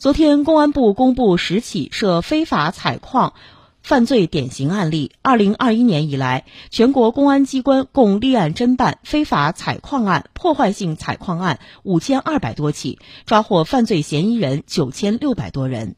昨天公安部公布十起涉非法采矿犯罪典型案例。二零二一年以来全国公安机关共立案侦办非法采矿案破坏性采矿案五千二百多起抓获犯罪嫌疑人九千六百多人。